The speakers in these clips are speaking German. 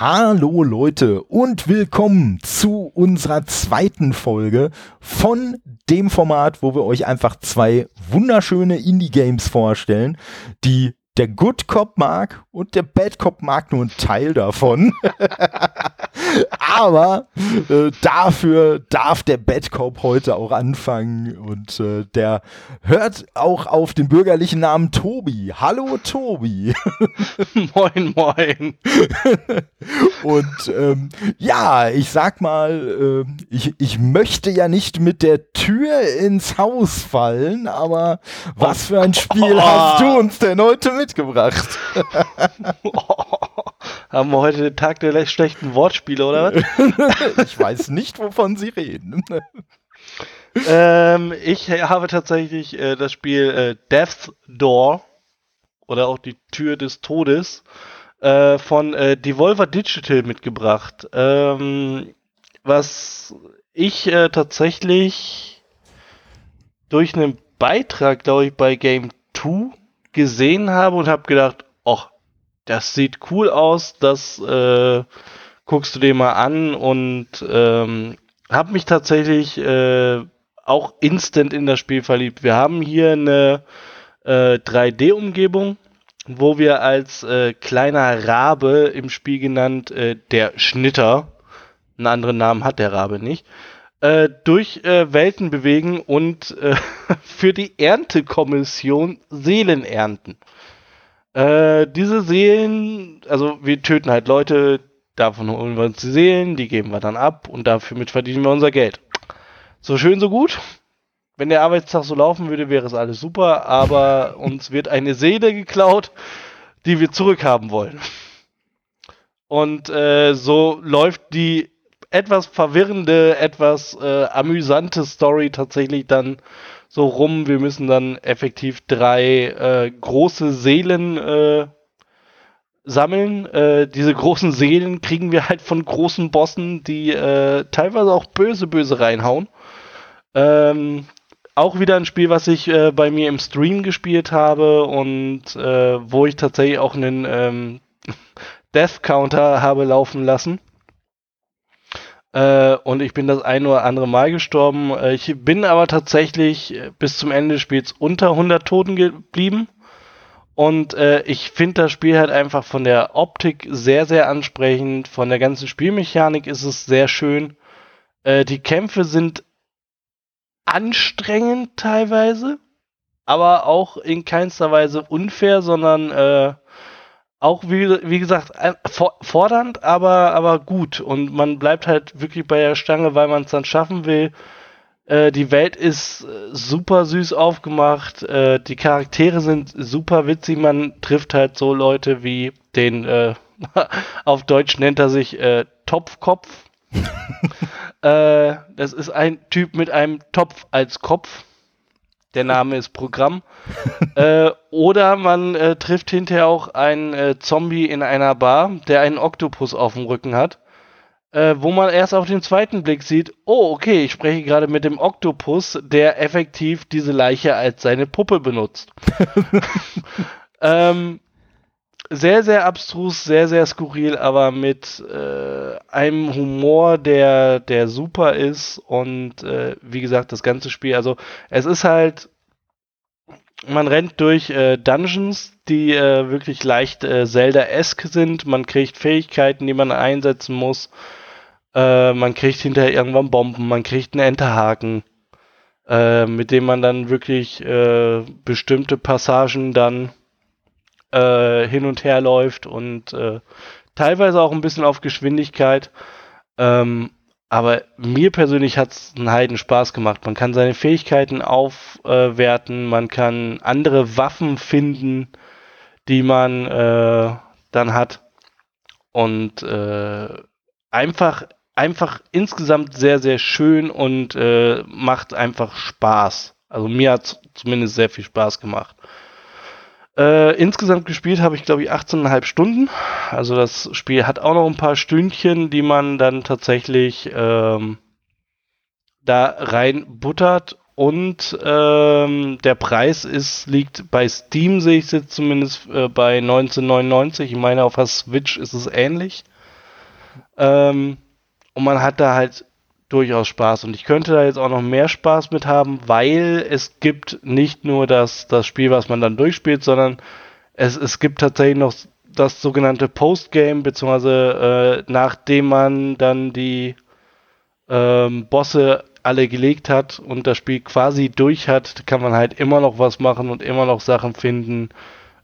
Hallo Leute und willkommen zu unserer zweiten Folge von dem Format, wo wir euch einfach zwei wunderschöne Indie-Games vorstellen, die der Good Cop mag und der Bad Cop mag nur einen Teil davon. Aber äh, dafür darf der Bad Cop heute auch anfangen und äh, der hört auch auf den bürgerlichen Namen Tobi. Hallo Tobi. moin, moin. und ähm, ja, ich sag mal, äh, ich, ich möchte ja nicht mit der Tür ins Haus fallen, aber was für ein Spiel oh. hast du uns denn heute mitgebracht? Haben wir heute den Tag der schlechten Wortspiele, oder was? ich weiß nicht, wovon Sie reden. ähm, ich habe tatsächlich äh, das Spiel äh, Death's Door oder auch die Tür des Todes äh, von äh, Devolver Digital mitgebracht. Ähm, was ich äh, tatsächlich durch einen Beitrag, glaube ich, bei Game 2 gesehen habe und habe gedacht, ach, das sieht cool aus, das äh, guckst du dir mal an und ähm, habe mich tatsächlich äh, auch instant in das Spiel verliebt. Wir haben hier eine äh, 3D-Umgebung, wo wir als äh, kleiner Rabe im Spiel genannt, äh, der Schnitter, einen anderen Namen hat der Rabe nicht, äh, durch äh, Welten bewegen und äh, für die Erntekommission Seelen ernten. Äh, diese Seelen, also wir töten halt Leute, davon holen wir uns die Seelen, die geben wir dann ab und dafür mit verdienen wir unser Geld. So schön, so gut. Wenn der Arbeitstag so laufen würde, wäre es alles super, aber uns wird eine Seele geklaut, die wir zurückhaben wollen. Und äh, so läuft die etwas verwirrende, etwas äh, amüsante Story tatsächlich dann so rum. Wir müssen dann effektiv drei äh, große Seelen äh, sammeln. Äh, diese großen Seelen kriegen wir halt von großen Bossen, die äh, teilweise auch böse, böse reinhauen. Ähm, auch wieder ein Spiel, was ich äh, bei mir im Stream gespielt habe und äh, wo ich tatsächlich auch einen ähm, Death Counter habe laufen lassen. Äh, und ich bin das ein oder andere Mal gestorben. Äh, ich bin aber tatsächlich äh, bis zum Ende des Spiels unter 100 Toten geblieben. Und äh, ich finde das Spiel halt einfach von der Optik sehr, sehr ansprechend. Von der ganzen Spielmechanik ist es sehr schön. Die Kämpfe sind anstrengend teilweise, aber auch in keinster Weise unfair, sondern auch wie, wie gesagt fordernd, aber aber gut und man bleibt halt wirklich bei der Stange, weil man es dann schaffen will. Äh, die Welt ist äh, super süß aufgemacht, äh, die Charaktere sind super witzig. Man trifft halt so Leute wie den äh, auf Deutsch nennt er sich Topfkopf. Das ist ein Typ mit einem Topf als Kopf der Name ist Programm. äh, oder man äh, trifft hinterher auch einen äh, Zombie in einer Bar, der einen Oktopus auf dem Rücken hat. Äh, wo man erst auf den zweiten Blick sieht, oh, okay, ich spreche gerade mit dem Oktopus, der effektiv diese Leiche als seine Puppe benutzt. ähm, sehr, sehr abstrus, sehr, sehr skurril, aber mit äh, einem Humor, der, der super ist und äh, wie gesagt, das ganze Spiel, also es ist halt, man rennt durch äh, Dungeons, die äh, wirklich leicht äh, Zelda-esque sind, man kriegt Fähigkeiten, die man einsetzen muss, äh, man kriegt hinterher irgendwann Bomben, man kriegt einen Enterhaken, mit dem man dann wirklich bestimmte Passagen dann äh, hin und her läuft und äh, teilweise auch ein bisschen auf Geschwindigkeit. Ähm, aber mir persönlich hat es einen Heiden Spaß gemacht. Man kann seine Fähigkeiten aufwerten, äh, man kann andere Waffen finden, die man äh, dann hat. Und äh, einfach, einfach insgesamt sehr, sehr schön und macht einfach Spaß. Also mir hat es zumindest sehr viel Spaß gemacht. Äh, insgesamt gespielt habe ich, glaube ich, 18,5 Stunden. Also das Spiel hat auch noch ein paar Stündchen, die man dann tatsächlich ähm, da rein buttert. Und ähm, der Preis ist, liegt bei Steam, sehe ich jetzt zumindest, äh, bei 1999. Ich meine, auf der Switch ist es ähnlich. Ähm, und man hat da halt durchaus Spaß. Und ich könnte da jetzt auch noch mehr Spaß mit haben, weil es gibt nicht nur das, das Spiel, was man dann durchspielt, sondern es, es gibt tatsächlich noch das sogenannte Postgame, beziehungsweise äh, nachdem man dann die ähm, Bosse alle gelegt hat und das Spiel quasi durch hat, kann man halt immer noch was machen und immer noch Sachen finden.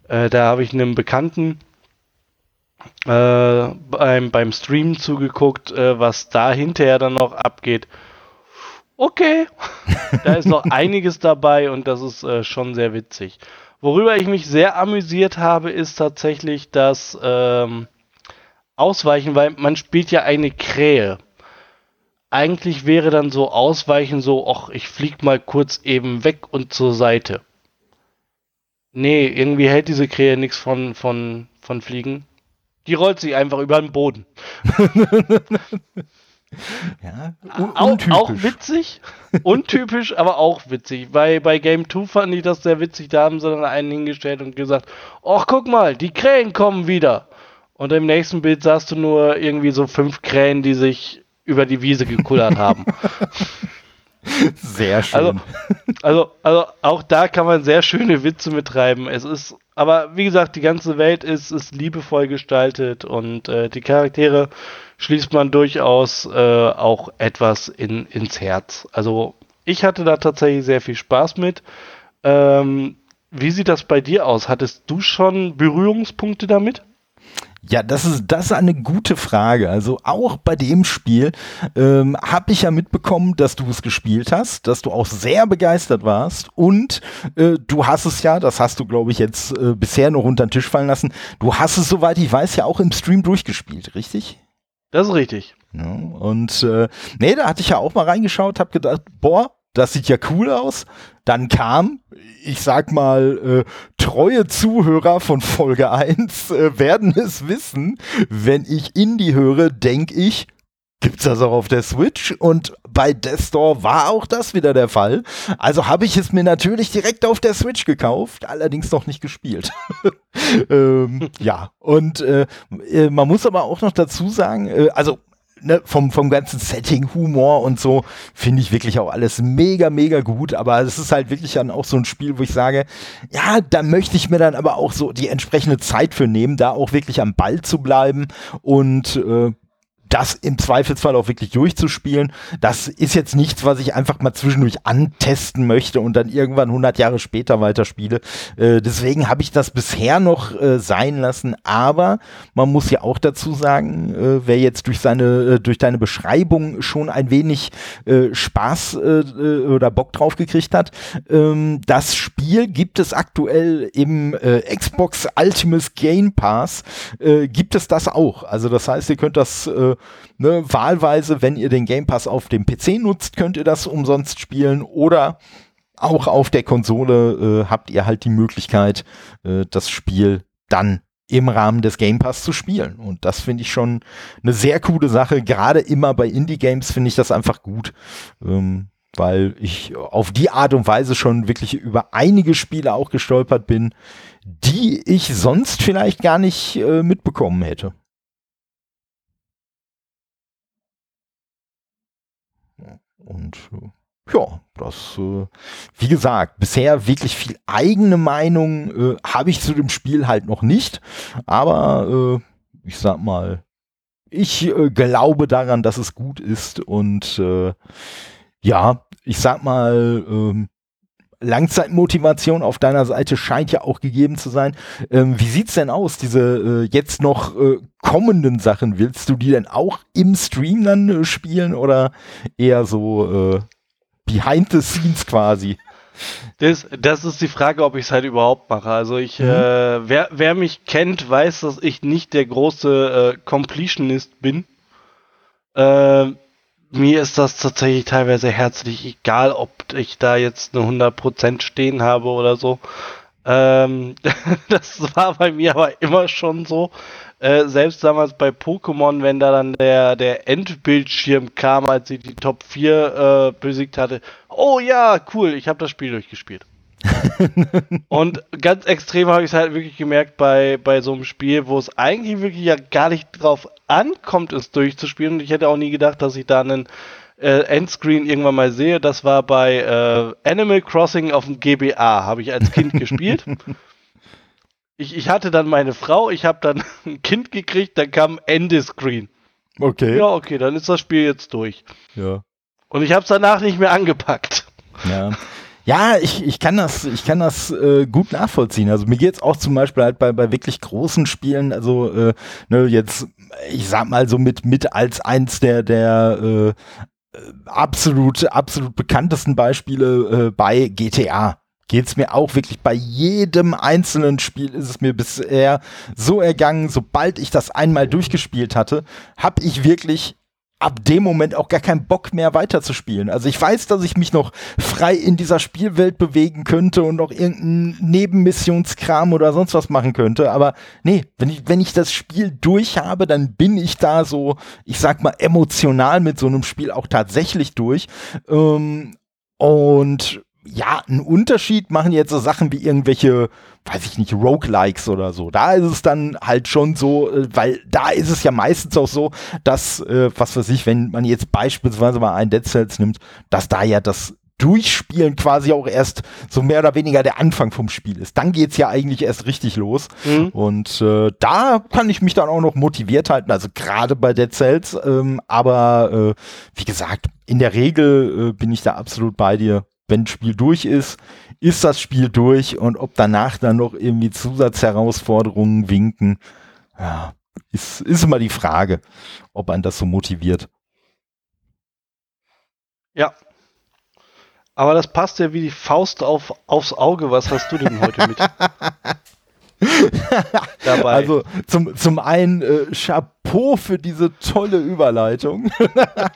Äh, da habe ich einem Bekannten äh, beim, beim Stream zugeguckt, äh, was da hinterher dann noch abgeht. Okay, da ist noch einiges dabei und das ist äh, schon sehr witzig. Worüber ich mich sehr amüsiert habe, ist tatsächlich das ähm, Ausweichen, weil man spielt ja eine Krähe. Eigentlich wäre dann so Ausweichen so, ach, ich flieg mal kurz eben weg und zur Seite. Nee, irgendwie hält diese Krähe nichts von, von, von Fliegen. Die rollt sich einfach über den Boden. ja, auch, auch, witzig, untypisch, aber auch witzig. Bei, bei Game 2 fand ich das sehr witzig. Da haben sie dann einen hingestellt und gesagt: Ach, guck mal, die Krähen kommen wieder. Und im nächsten Bild sahst du nur irgendwie so fünf Krähen, die sich über die Wiese gekullert haben. Sehr schön. Also, also, also auch da kann man sehr schöne Witze mittreiben. Es ist, aber wie gesagt, die ganze Welt ist, ist liebevoll gestaltet und äh, die Charaktere schließt man durchaus äh, auch etwas in, ins Herz. Also ich hatte da tatsächlich sehr viel Spaß mit. Ähm, wie sieht das bei dir aus? Hattest du schon Berührungspunkte damit? Ja, das ist, das ist eine gute Frage. Also auch bei dem Spiel ähm, habe ich ja mitbekommen, dass du es gespielt hast, dass du auch sehr begeistert warst und äh, du hast es ja, das hast du glaube ich jetzt äh, bisher noch unter den Tisch fallen lassen, du hast es soweit ich weiß ja auch im Stream durchgespielt, richtig? Das ist richtig. Ja, und äh, nee, da hatte ich ja auch mal reingeschaut, habe gedacht, boah, das sieht ja cool aus. Dann kam, ich sag mal, äh, treue Zuhörer von Folge 1 äh, werden es wissen, wenn ich Indie höre, denke ich, gibt's das auch auf der Switch und bei Death Store war auch das wieder der Fall. Also habe ich es mir natürlich direkt auf der Switch gekauft, allerdings noch nicht gespielt. ähm, ja, und äh, äh, man muss aber auch noch dazu sagen, äh, also ne, vom, vom ganzen Setting, Humor und so, finde ich wirklich auch alles mega, mega gut. Aber es ist halt wirklich dann auch so ein Spiel, wo ich sage, ja, da möchte ich mir dann aber auch so die entsprechende Zeit für nehmen, da auch wirklich am Ball zu bleiben und äh, das im Zweifelsfall auch wirklich durchzuspielen, das ist jetzt nichts, was ich einfach mal zwischendurch antesten möchte und dann irgendwann 100 Jahre später weiterspiele. Äh, deswegen habe ich das bisher noch äh, sein lassen, aber man muss ja auch dazu sagen, äh, wer jetzt durch seine, äh, durch deine Beschreibung schon ein wenig äh, Spaß äh, oder Bock drauf gekriegt hat, ähm, das Spiel gibt es aktuell im Xbox Ultimate Game Pass, gibt es das auch. Also das heißt, ihr könnt das ne, wahlweise, wenn ihr den Game Pass auf dem PC nutzt, könnt ihr das umsonst spielen oder auch auf der Konsole äh, habt ihr halt die Möglichkeit, äh, das Spiel dann im Rahmen des Game Pass zu spielen. Und das finde ich schon eine sehr coole Sache. Gerade immer bei Indie-Games finde ich das einfach gut. Ähm, weil ich auf die Art und Weise schon wirklich über einige Spiele auch gestolpert bin, die ich sonst vielleicht gar nicht äh, mitbekommen hätte. Und äh, ja, das, äh, wie gesagt, bisher wirklich viel eigene Meinung äh, habe ich zu dem Spiel halt noch nicht. Aber äh, ich sag mal, ich äh, glaube daran, dass es gut ist. Und äh, ja, ich sag mal, ähm, Langzeitmotivation auf deiner Seite scheint ja auch gegeben zu sein. Ähm, wie sieht's denn aus, diese äh, jetzt noch äh, kommenden Sachen? Willst du die denn auch im Stream dann äh, spielen oder eher so äh, behind the scenes quasi? Das, das ist die Frage, ob ich es halt überhaupt mache. Also ich, mhm. äh, wer, wer mich kennt, weiß, dass ich nicht der große äh, Completionist bin. Äh, mir ist das tatsächlich teilweise herzlich egal, ob ich da jetzt eine 100% stehen habe oder so. Ähm, das war bei mir aber immer schon so. Äh, selbst damals bei Pokémon, wenn da dann der, der Endbildschirm kam, als ich die Top 4 äh, besiegt hatte. Oh ja, cool, ich habe das Spiel durchgespielt. und ganz extrem habe ich es halt wirklich gemerkt bei, bei so einem Spiel, wo es eigentlich wirklich ja gar nicht drauf ankommt, es durchzuspielen. Und ich hätte auch nie gedacht, dass ich da einen äh, Endscreen irgendwann mal sehe. Das war bei äh, Animal Crossing auf dem GBA, habe ich als Kind gespielt. Ich, ich hatte dann meine Frau, ich habe dann ein Kind gekriegt, dann kam Endescreen. Okay. Ja, okay, dann ist das Spiel jetzt durch. Ja. Und ich habe es danach nicht mehr angepackt. Ja. Ja, ich, ich kann das, ich kann das äh, gut nachvollziehen. Also mir geht's auch zum Beispiel halt bei, bei wirklich großen Spielen, also äh, ne, jetzt, ich sag mal so mit, mit als eins der, der äh, absolut, absolut bekanntesten Beispiele äh, bei GTA geht's mir auch wirklich bei jedem einzelnen Spiel ist es mir bisher so ergangen, sobald ich das einmal durchgespielt hatte, habe ich wirklich ab dem Moment auch gar keinen Bock mehr weiterzuspielen. Also ich weiß, dass ich mich noch frei in dieser Spielwelt bewegen könnte und noch irgendeinen Nebenmissionskram oder sonst was machen könnte. Aber nee, wenn ich, wenn ich das Spiel durch habe, dann bin ich da so, ich sag mal, emotional mit so einem Spiel auch tatsächlich durch. Ähm, und ja, einen Unterschied machen jetzt so Sachen wie irgendwelche, weiß ich nicht, Roguelikes oder so. Da ist es dann halt schon so, äh, weil da ist es ja meistens auch so, dass, äh, was weiß ich, wenn man jetzt beispielsweise mal ein Dead Cells nimmt, dass da ja das Durchspielen quasi auch erst so mehr oder weniger der Anfang vom Spiel ist. Dann geht's ja eigentlich erst richtig los. Mhm. Und äh, da kann ich mich dann auch noch motiviert halten, also gerade bei Dead Cells. Ähm, aber äh, wie gesagt, in der Regel äh, bin ich da absolut bei dir wenn ein Spiel durch ist, ist das Spiel durch und ob danach dann noch irgendwie Zusatzherausforderungen winken, ja, ist, ist immer die Frage, ob man das so motiviert. Ja. Aber das passt ja wie die Faust auf, aufs Auge. Was hast du denn heute mit? dabei. Also zum, zum einen äh, Chapeau für diese tolle Überleitung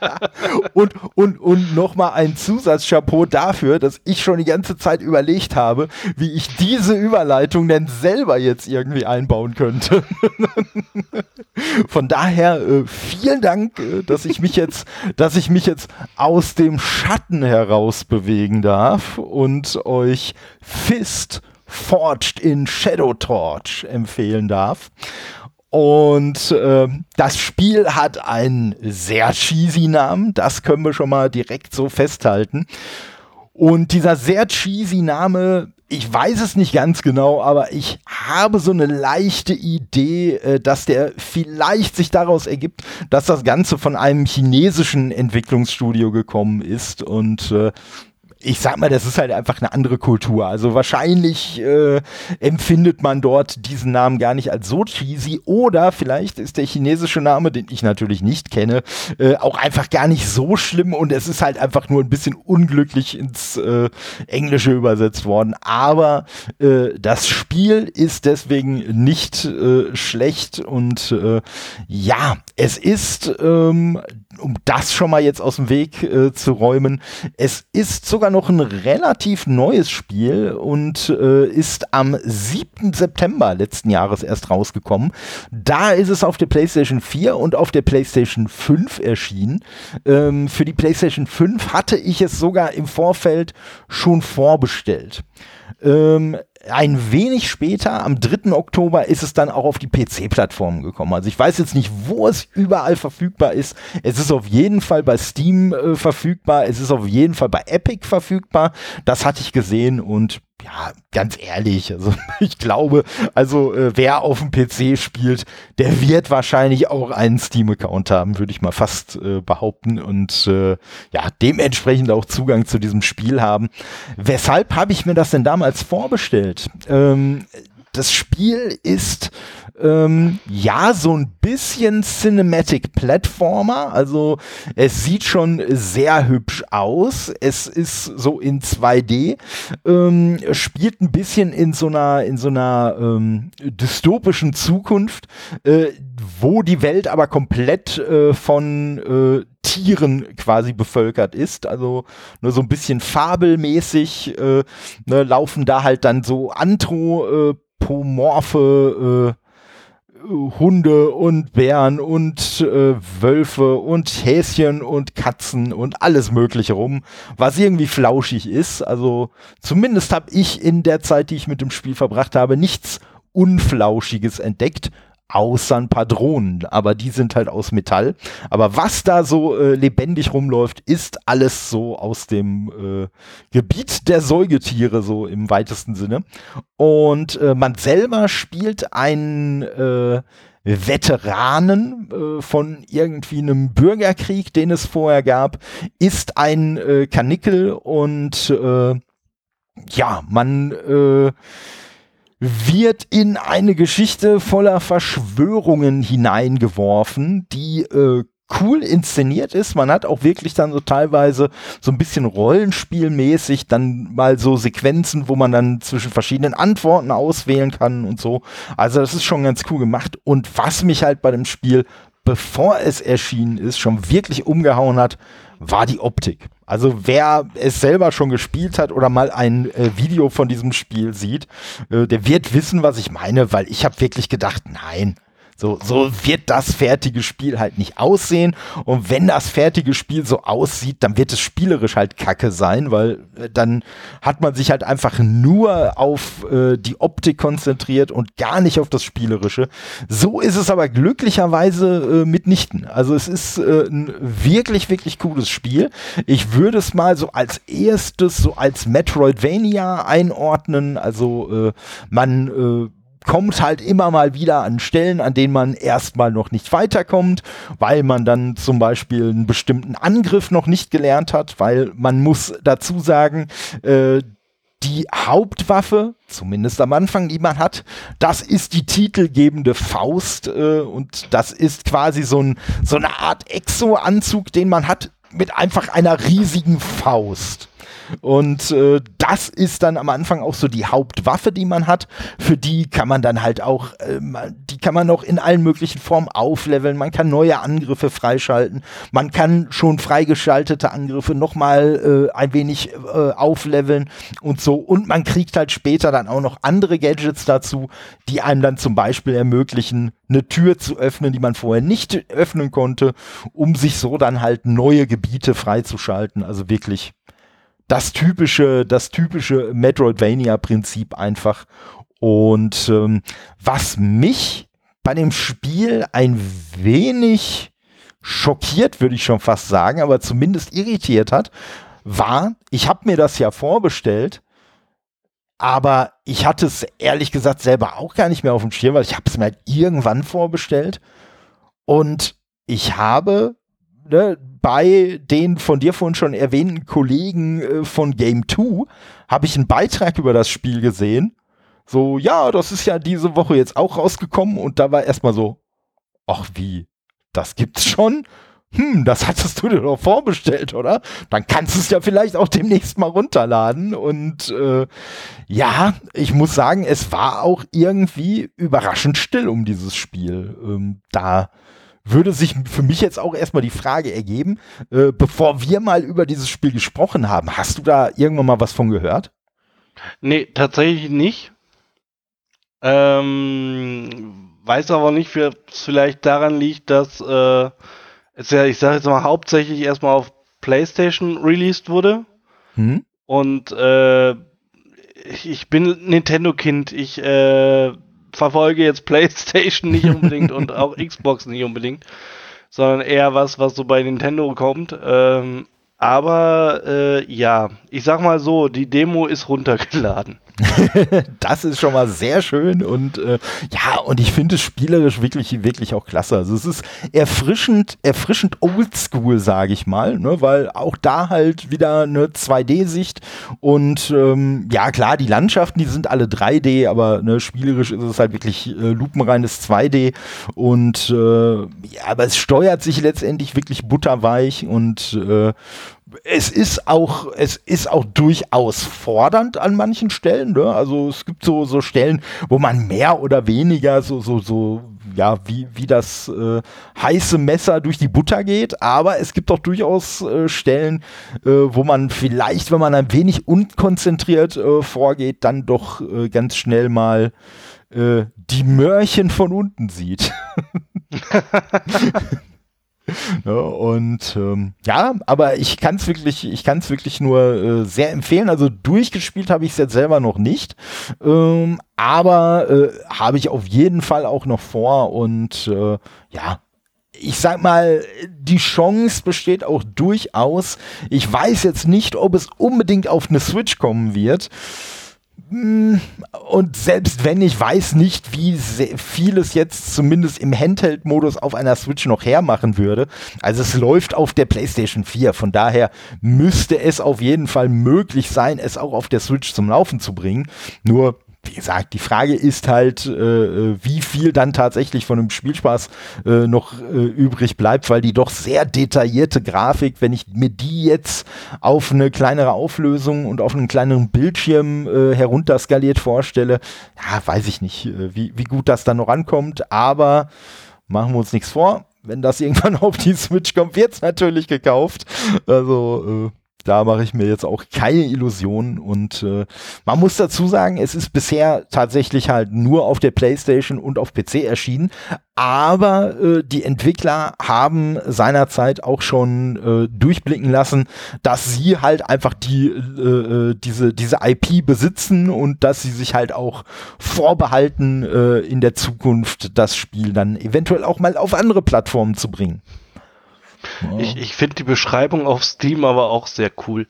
und, und, und nochmal ein Zusatzchapeau dafür, dass ich schon die ganze Zeit überlegt habe, wie ich diese Überleitung denn selber jetzt irgendwie einbauen könnte. Von daher äh, vielen Dank, äh, dass ich mich jetzt, dass ich mich jetzt aus dem Schatten heraus bewegen darf und euch Fist Forged in Shadow Torch empfehlen darf. Und äh, das Spiel hat einen sehr cheesy Namen, das können wir schon mal direkt so festhalten. Und dieser sehr cheesy Name, ich weiß es nicht ganz genau, aber ich habe so eine leichte Idee, äh, dass der vielleicht sich daraus ergibt, dass das Ganze von einem chinesischen Entwicklungsstudio gekommen ist und äh, ich sag mal, das ist halt einfach eine andere Kultur. Also wahrscheinlich äh, empfindet man dort diesen Namen gar nicht als so cheesy oder vielleicht ist der chinesische Name, den ich natürlich nicht kenne, äh, auch einfach gar nicht so schlimm und es ist halt einfach nur ein bisschen unglücklich ins äh, Englische übersetzt worden. Aber äh, das Spiel ist deswegen nicht äh, schlecht und äh, ja, es ist ähm, um das schon mal jetzt aus dem Weg zu räumen. Es ist sogar noch ein relativ neues Spiel und äh, ist am 7. September letzten Jahres erst rausgekommen. Da ist es auf der PlayStation 4 und auf der PlayStation 5 erschienen. Ähm, für die PlayStation 5 hatte ich es sogar im Vorfeld schon vorbestellt. Ähm, ein wenig später, am 3. Oktober, ist es dann auch auf die PC-Plattformen gekommen. Also ich weiß jetzt nicht, wo es überall verfügbar ist. Es ist auf jeden Fall bei Steam äh, verfügbar. Es ist auf jeden Fall bei Epic verfügbar. Das hatte ich gesehen und ja, ganz ehrlich, also ich glaube, also äh, wer auf dem PC spielt, der wird wahrscheinlich auch einen Steam-Account haben, würde ich mal fast äh, behaupten und äh, ja, dementsprechend auch Zugang zu diesem Spiel haben. Weshalb habe ich mir das denn damals vorbestellt? Ähm, das Spiel ist ähm, ja so ein bisschen Cinematic Platformer. Also es sieht schon sehr hübsch aus. Es ist so in 2D, ähm, spielt ein bisschen in so einer in so einer ähm, dystopischen Zukunft, äh, wo die Welt aber komplett äh, von äh, Tieren quasi bevölkert ist. Also nur so ein bisschen fabelmäßig äh, ne, laufen da halt dann so anthropomorphe äh, Hunde und Bären und äh, Wölfe und Häschen und Katzen und alles Mögliche rum, was irgendwie flauschig ist. Also zumindest habe ich in der Zeit, die ich mit dem Spiel verbracht habe, nichts Unflauschiges entdeckt außer ein paar Drohnen, aber die sind halt aus Metall. Aber was da so äh, lebendig rumläuft, ist alles so aus dem äh, Gebiet der Säugetiere, so im weitesten Sinne. Und äh, man selber spielt einen äh, Veteranen äh, von irgendwie einem Bürgerkrieg, den es vorher gab, ist ein äh, Kanickel und äh, ja, man äh, wird in eine Geschichte voller Verschwörungen hineingeworfen, die äh, cool inszeniert ist. Man hat auch wirklich dann so teilweise so ein bisschen Rollenspielmäßig dann mal so Sequenzen, wo man dann zwischen verschiedenen Antworten auswählen kann und so. Also das ist schon ganz cool gemacht. Und was mich halt bei dem Spiel, bevor es erschienen ist, schon wirklich umgehauen hat, war die Optik. Also wer es selber schon gespielt hat oder mal ein äh, Video von diesem Spiel sieht, äh, der wird wissen, was ich meine, weil ich habe wirklich gedacht, nein, so, so wird das fertige Spiel halt nicht aussehen. Und wenn das fertige Spiel so aussieht, dann wird es spielerisch halt kacke sein, weil äh, dann hat man sich halt einfach nur auf äh, die Optik konzentriert und gar nicht auf das Spielerische. So ist es aber glücklicherweise äh, mitnichten. Also es ist äh, ein wirklich, wirklich cooles Spiel. Ich würde es mal so als erstes, so als Metroidvania einordnen. Also äh, man äh, kommt halt immer mal wieder an Stellen, an denen man erstmal noch nicht weiterkommt, weil man dann zum Beispiel einen bestimmten Angriff noch nicht gelernt hat, weil man muss dazu sagen, äh, die Hauptwaffe, zumindest am Anfang, die man hat, das ist die titelgebende Faust äh, und das ist quasi so, ein, so eine Art Exo-Anzug, den man hat mit einfach einer riesigen Faust. Und äh, das ist dann am Anfang auch so die Hauptwaffe, die man hat. Für die kann man dann halt auch, äh, die kann man auch in allen möglichen Formen aufleveln. Man kann neue Angriffe freischalten. Man kann schon freigeschaltete Angriffe nochmal äh, ein wenig äh, aufleveln und so. Und man kriegt halt später dann auch noch andere Gadgets dazu, die einem dann zum Beispiel ermöglichen, eine Tür zu öffnen, die man vorher nicht öffnen konnte, um sich so dann halt neue Gebiete freizuschalten. Also wirklich das typische, das typische Metroidvania-Prinzip einfach. Und ähm, was mich bei dem Spiel ein wenig schockiert, würde ich schon fast sagen, aber zumindest irritiert hat, war, ich habe mir das ja vorbestellt, aber ich hatte es ehrlich gesagt selber auch gar nicht mehr auf dem Schirm, weil ich habe es mir halt irgendwann vorbestellt und ich habe ne, bei den von dir vorhin schon erwähnten Kollegen äh, von Game 2 habe ich einen Beitrag über das Spiel gesehen. So, ja, das ist ja diese Woche jetzt auch rausgekommen und da war erstmal so, ach wie, das gibt's schon? Hm, das hattest du dir doch vorbestellt, oder? Dann kannst du es ja vielleicht auch demnächst mal runterladen. Und äh, ja, ich muss sagen, es war auch irgendwie überraschend still um dieses Spiel. Ähm, da würde sich für mich jetzt auch erstmal die Frage ergeben, äh, bevor wir mal über dieses Spiel gesprochen haben, hast du da irgendwann mal was von gehört? Nee, tatsächlich nicht. Ähm, weiß aber nicht, wie es vielleicht daran liegt, dass äh, es ja, ich sage jetzt mal, hauptsächlich erstmal auf PlayStation released wurde. Hm? Und äh, ich bin Nintendo-Kind. Ich äh, verfolge jetzt PlayStation nicht unbedingt und auch Xbox nicht unbedingt, sondern eher was, was so bei Nintendo kommt. Ähm, aber äh, ja, ich sag mal so, die Demo ist runtergeladen. das ist schon mal sehr schön und äh, ja, und ich finde es spielerisch wirklich, wirklich auch klasse. Also es ist erfrischend, erfrischend oldschool, sage ich mal, ne, weil auch da halt wieder eine 2D-Sicht und ähm, ja, klar, die Landschaften, die sind alle 3D, aber ne, spielerisch ist es halt wirklich äh, lupenreines 2D und äh, ja, aber es steuert sich letztendlich wirklich butterweich und äh, es ist auch, es ist auch durchaus fordernd an manchen Stellen. Ne? Also es gibt so, so Stellen, wo man mehr oder weniger so, so, so, ja, wie, wie das äh, heiße Messer durch die Butter geht, aber es gibt auch durchaus äh, Stellen, äh, wo man vielleicht, wenn man ein wenig unkonzentriert äh, vorgeht, dann doch äh, ganz schnell mal äh, die Mörchen von unten sieht. Ja, und ähm, ja, aber ich kann es wirklich, ich kann es wirklich nur äh, sehr empfehlen. Also durchgespielt habe ich es jetzt selber noch nicht, ähm, aber äh, habe ich auf jeden Fall auch noch vor und äh, ja. Ich sag mal, die Chance besteht auch durchaus. Ich weiß jetzt nicht, ob es unbedingt auf eine Switch kommen wird. Hm, und selbst wenn ich weiß nicht, wie viel es jetzt zumindest im Handheld-Modus auf einer Switch noch hermachen würde. Also es läuft auf der PlayStation 4. Von daher müsste es auf jeden Fall möglich sein, es auch auf der Switch zum Laufen zu bringen. Nur wie gesagt, die Frage ist halt, äh, äh, wie viel dann tatsächlich von dem Spielspaß äh, noch äh, übrig bleibt, weil die doch sehr detaillierte Grafik, wenn ich mir die jetzt auf eine kleinere Auflösung und auf einen kleineren Bildschirm äh, herunterskaliert vorstelle, ja, weiß ich nicht, äh, wie, wie gut das dann noch ankommt, aber machen wir uns nichts vor. Wenn das irgendwann auf die Switch kommt, wird es natürlich gekauft. Also da mache ich mir jetzt auch keine Illusionen und äh, man muss dazu sagen, es ist bisher tatsächlich halt nur auf der PlayStation und auf PC erschienen, aber äh, die Entwickler haben seinerzeit auch schon äh, durchblicken lassen, dass sie halt einfach die äh, äh diese diese IP besitzen und dass sie sich halt auch vorbehalten äh, in der Zukunft das Spiel dann eventuell auch mal auf andere Plattformen zu bringen. Ich, ich finde die Beschreibung auf Steam aber auch sehr cool.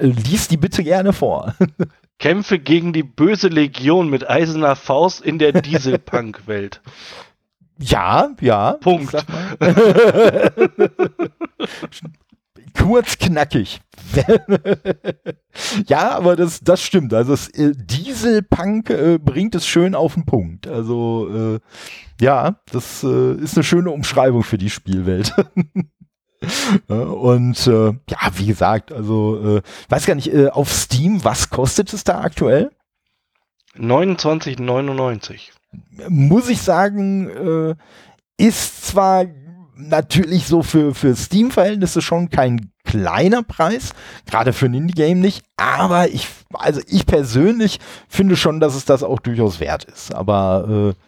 Lies die bitte gerne vor. Kämpfe gegen die böse Legion mit eiserner Faust in der Dieselpunk-Welt. Ja, ja. Punkt. Kurz knackig. ja, aber das, das stimmt. Also das, äh, Dieselpunk äh, bringt es schön auf den Punkt. Also äh, ja, das äh, ist eine schöne Umschreibung für die Spielwelt. Und äh, ja, wie gesagt, also äh, weiß gar nicht, äh, auf Steam, was kostet es da aktuell? 29,99. Muss ich sagen, äh, ist zwar natürlich so für, für Steam-Verhältnisse schon kein kleiner Preis, gerade für ein Indie-Game nicht, aber ich, also ich persönlich finde schon, dass es das auch durchaus wert ist. Aber äh,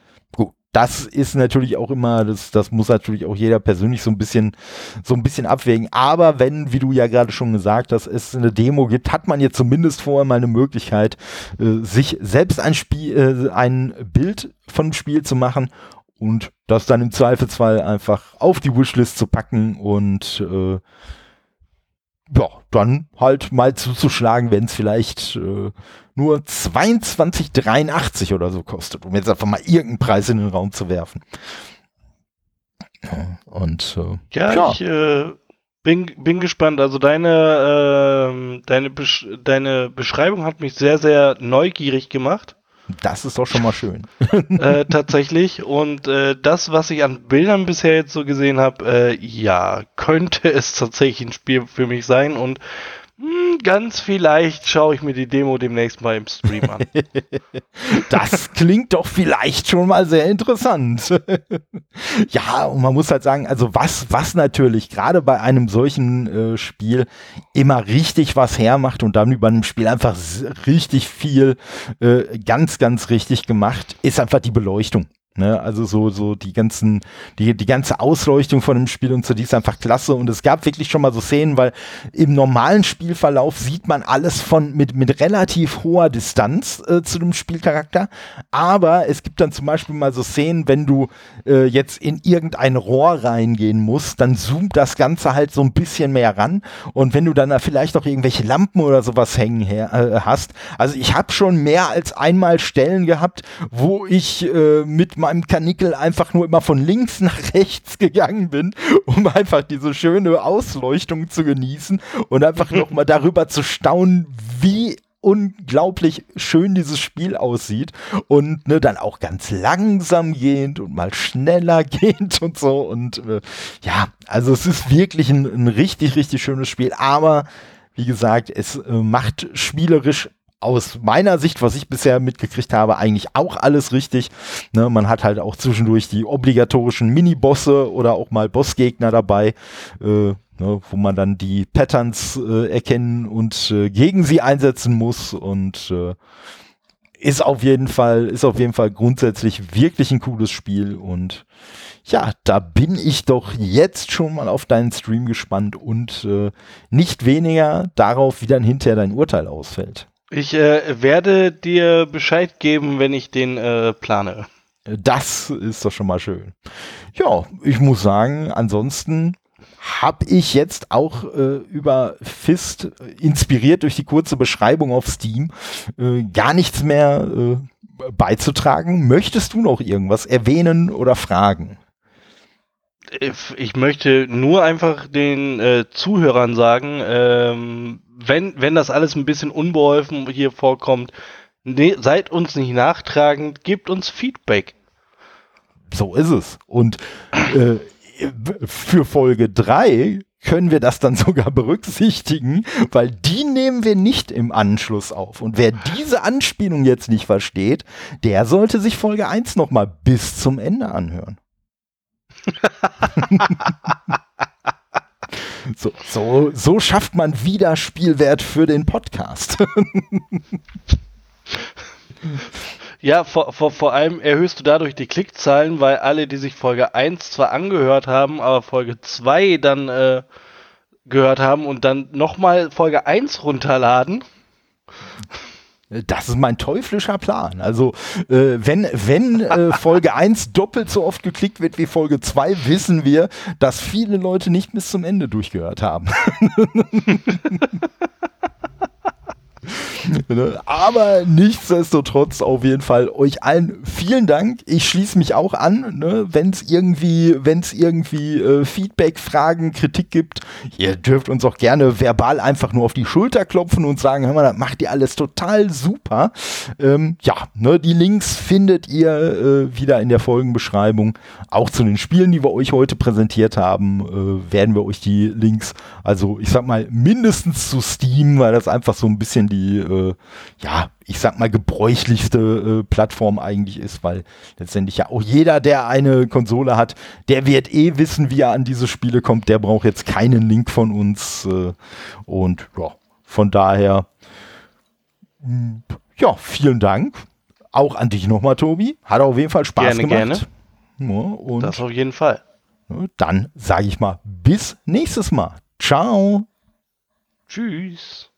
das ist natürlich auch immer, das, das muss natürlich auch jeder persönlich so ein bisschen, so ein bisschen abwägen. Aber wenn, wie du ja gerade schon gesagt hast, es eine Demo gibt, hat man jetzt zumindest vorher mal eine Möglichkeit, äh, sich selbst ein Spiel, äh, ein Bild von dem Spiel zu machen und das dann im Zweifelsfall einfach auf die Wishlist zu packen und äh, ja, dann halt mal zuzuschlagen, wenn es vielleicht äh, nur 22,83 oder so kostet, um jetzt einfach mal irgendeinen Preis in den Raum zu werfen. Und äh, ja, ja, ich äh, bin, bin gespannt. Also deine, äh, deine, Besch deine Beschreibung hat mich sehr, sehr neugierig gemacht. Das ist doch schon mal schön. äh, tatsächlich. Und äh, das, was ich an Bildern bisher jetzt so gesehen habe, äh, ja, könnte es tatsächlich ein Spiel für mich sein. Und hm, ganz vielleicht schaue ich mir die Demo demnächst mal im Stream an. das klingt doch vielleicht schon mal sehr interessant. ja, und man muss halt sagen, also was, was natürlich gerade bei einem solchen äh, Spiel immer richtig was hermacht und dann über einem Spiel einfach richtig viel äh, ganz, ganz richtig gemacht, ist einfach die Beleuchtung. Ne, also so, so die ganzen, die, die ganze Ausleuchtung von dem Spiel und so, die ist einfach klasse. Und es gab wirklich schon mal so Szenen, weil im normalen Spielverlauf sieht man alles von mit, mit relativ hoher Distanz äh, zu dem Spielcharakter. Aber es gibt dann zum Beispiel mal so Szenen, wenn du äh, jetzt in irgendein Rohr reingehen musst, dann zoomt das Ganze halt so ein bisschen mehr ran. Und wenn du dann da vielleicht noch irgendwelche Lampen oder sowas hängen her, äh, hast, also ich habe schon mehr als einmal Stellen gehabt, wo ich äh, mit meinem Kanickel einfach nur immer von links nach rechts gegangen bin, um einfach diese schöne Ausleuchtung zu genießen und einfach nochmal darüber zu staunen, wie unglaublich schön dieses Spiel aussieht und ne, dann auch ganz langsam gehend und mal schneller gehend und so und äh, ja, also es ist wirklich ein, ein, richtig, richtig schönes Spiel, aber wie gesagt, es äh, macht spielerisch aus meiner Sicht, was ich bisher mitgekriegt habe, eigentlich auch alles richtig. Ne, man hat halt auch zwischendurch die obligatorischen Minibosse oder auch mal Bossgegner dabei, äh, ne, wo man dann die Patterns äh, erkennen und äh, gegen sie einsetzen muss und äh, ist auf jeden Fall, ist auf jeden Fall grundsätzlich wirklich ein cooles Spiel und ja, da bin ich doch jetzt schon mal auf deinen Stream gespannt und äh, nicht weniger darauf, wie dann hinterher dein Urteil ausfällt. Ich äh, werde dir Bescheid geben, wenn ich den äh, plane. Das ist doch schon mal schön. Ja, ich muss sagen, ansonsten habe ich jetzt auch äh, über Fist, inspiriert durch die kurze Beschreibung auf Steam, äh, gar nichts mehr äh, beizutragen. Möchtest du noch irgendwas erwähnen oder fragen? Ich möchte nur einfach den äh, Zuhörern sagen, ähm, wenn, wenn das alles ein bisschen unbeholfen hier vorkommt, ne, seid uns nicht nachtragend, gebt uns Feedback. So ist es. Und äh, für Folge 3 können wir das dann sogar berücksichtigen, weil die nehmen wir nicht im Anschluss auf. Und wer diese Anspielung jetzt nicht versteht, der sollte sich Folge 1 nochmal bis zum Ende anhören. so, so, so schafft man wieder Spielwert für den Podcast. Ja, vor, vor, vor allem erhöhst du dadurch die Klickzahlen, weil alle, die sich Folge 1 zwar angehört haben, aber Folge 2 dann äh, gehört haben und dann nochmal Folge 1 runterladen. Das ist mein teuflischer Plan. Also, äh, wenn, wenn äh, Folge 1 doppelt so oft geklickt wird wie Folge 2, wissen wir, dass viele Leute nicht bis zum Ende durchgehört haben. Ne? Aber nichtsdestotrotz auf jeden Fall euch allen vielen Dank. Ich schließe mich auch an, ne? wenn es irgendwie, wenn es irgendwie äh, Feedback, Fragen, Kritik gibt. Ihr dürft uns auch gerne verbal einfach nur auf die Schulter klopfen und sagen, hör mal, das macht ihr alles total super. Ähm, ja, ne, die Links findet ihr äh, wieder in der Folgenbeschreibung. Auch zu den Spielen, die wir euch heute präsentiert haben, äh, werden wir euch die Links, also ich sag mal mindestens zu Steam, weil das einfach so ein bisschen die äh, ja, ich sag mal, gebräuchlichste äh, Plattform eigentlich ist, weil letztendlich ja auch jeder, der eine Konsole hat, der wird eh wissen, wie er an diese Spiele kommt. Der braucht jetzt keinen Link von uns. Äh, und ja, von daher, hm, ja, vielen Dank. Auch an dich nochmal, Tobi. Hat auf jeden Fall Spaß gerne, gemacht. Gerne. Ja, und das auf jeden Fall. Dann sage ich mal, bis nächstes Mal. Ciao. Tschüss.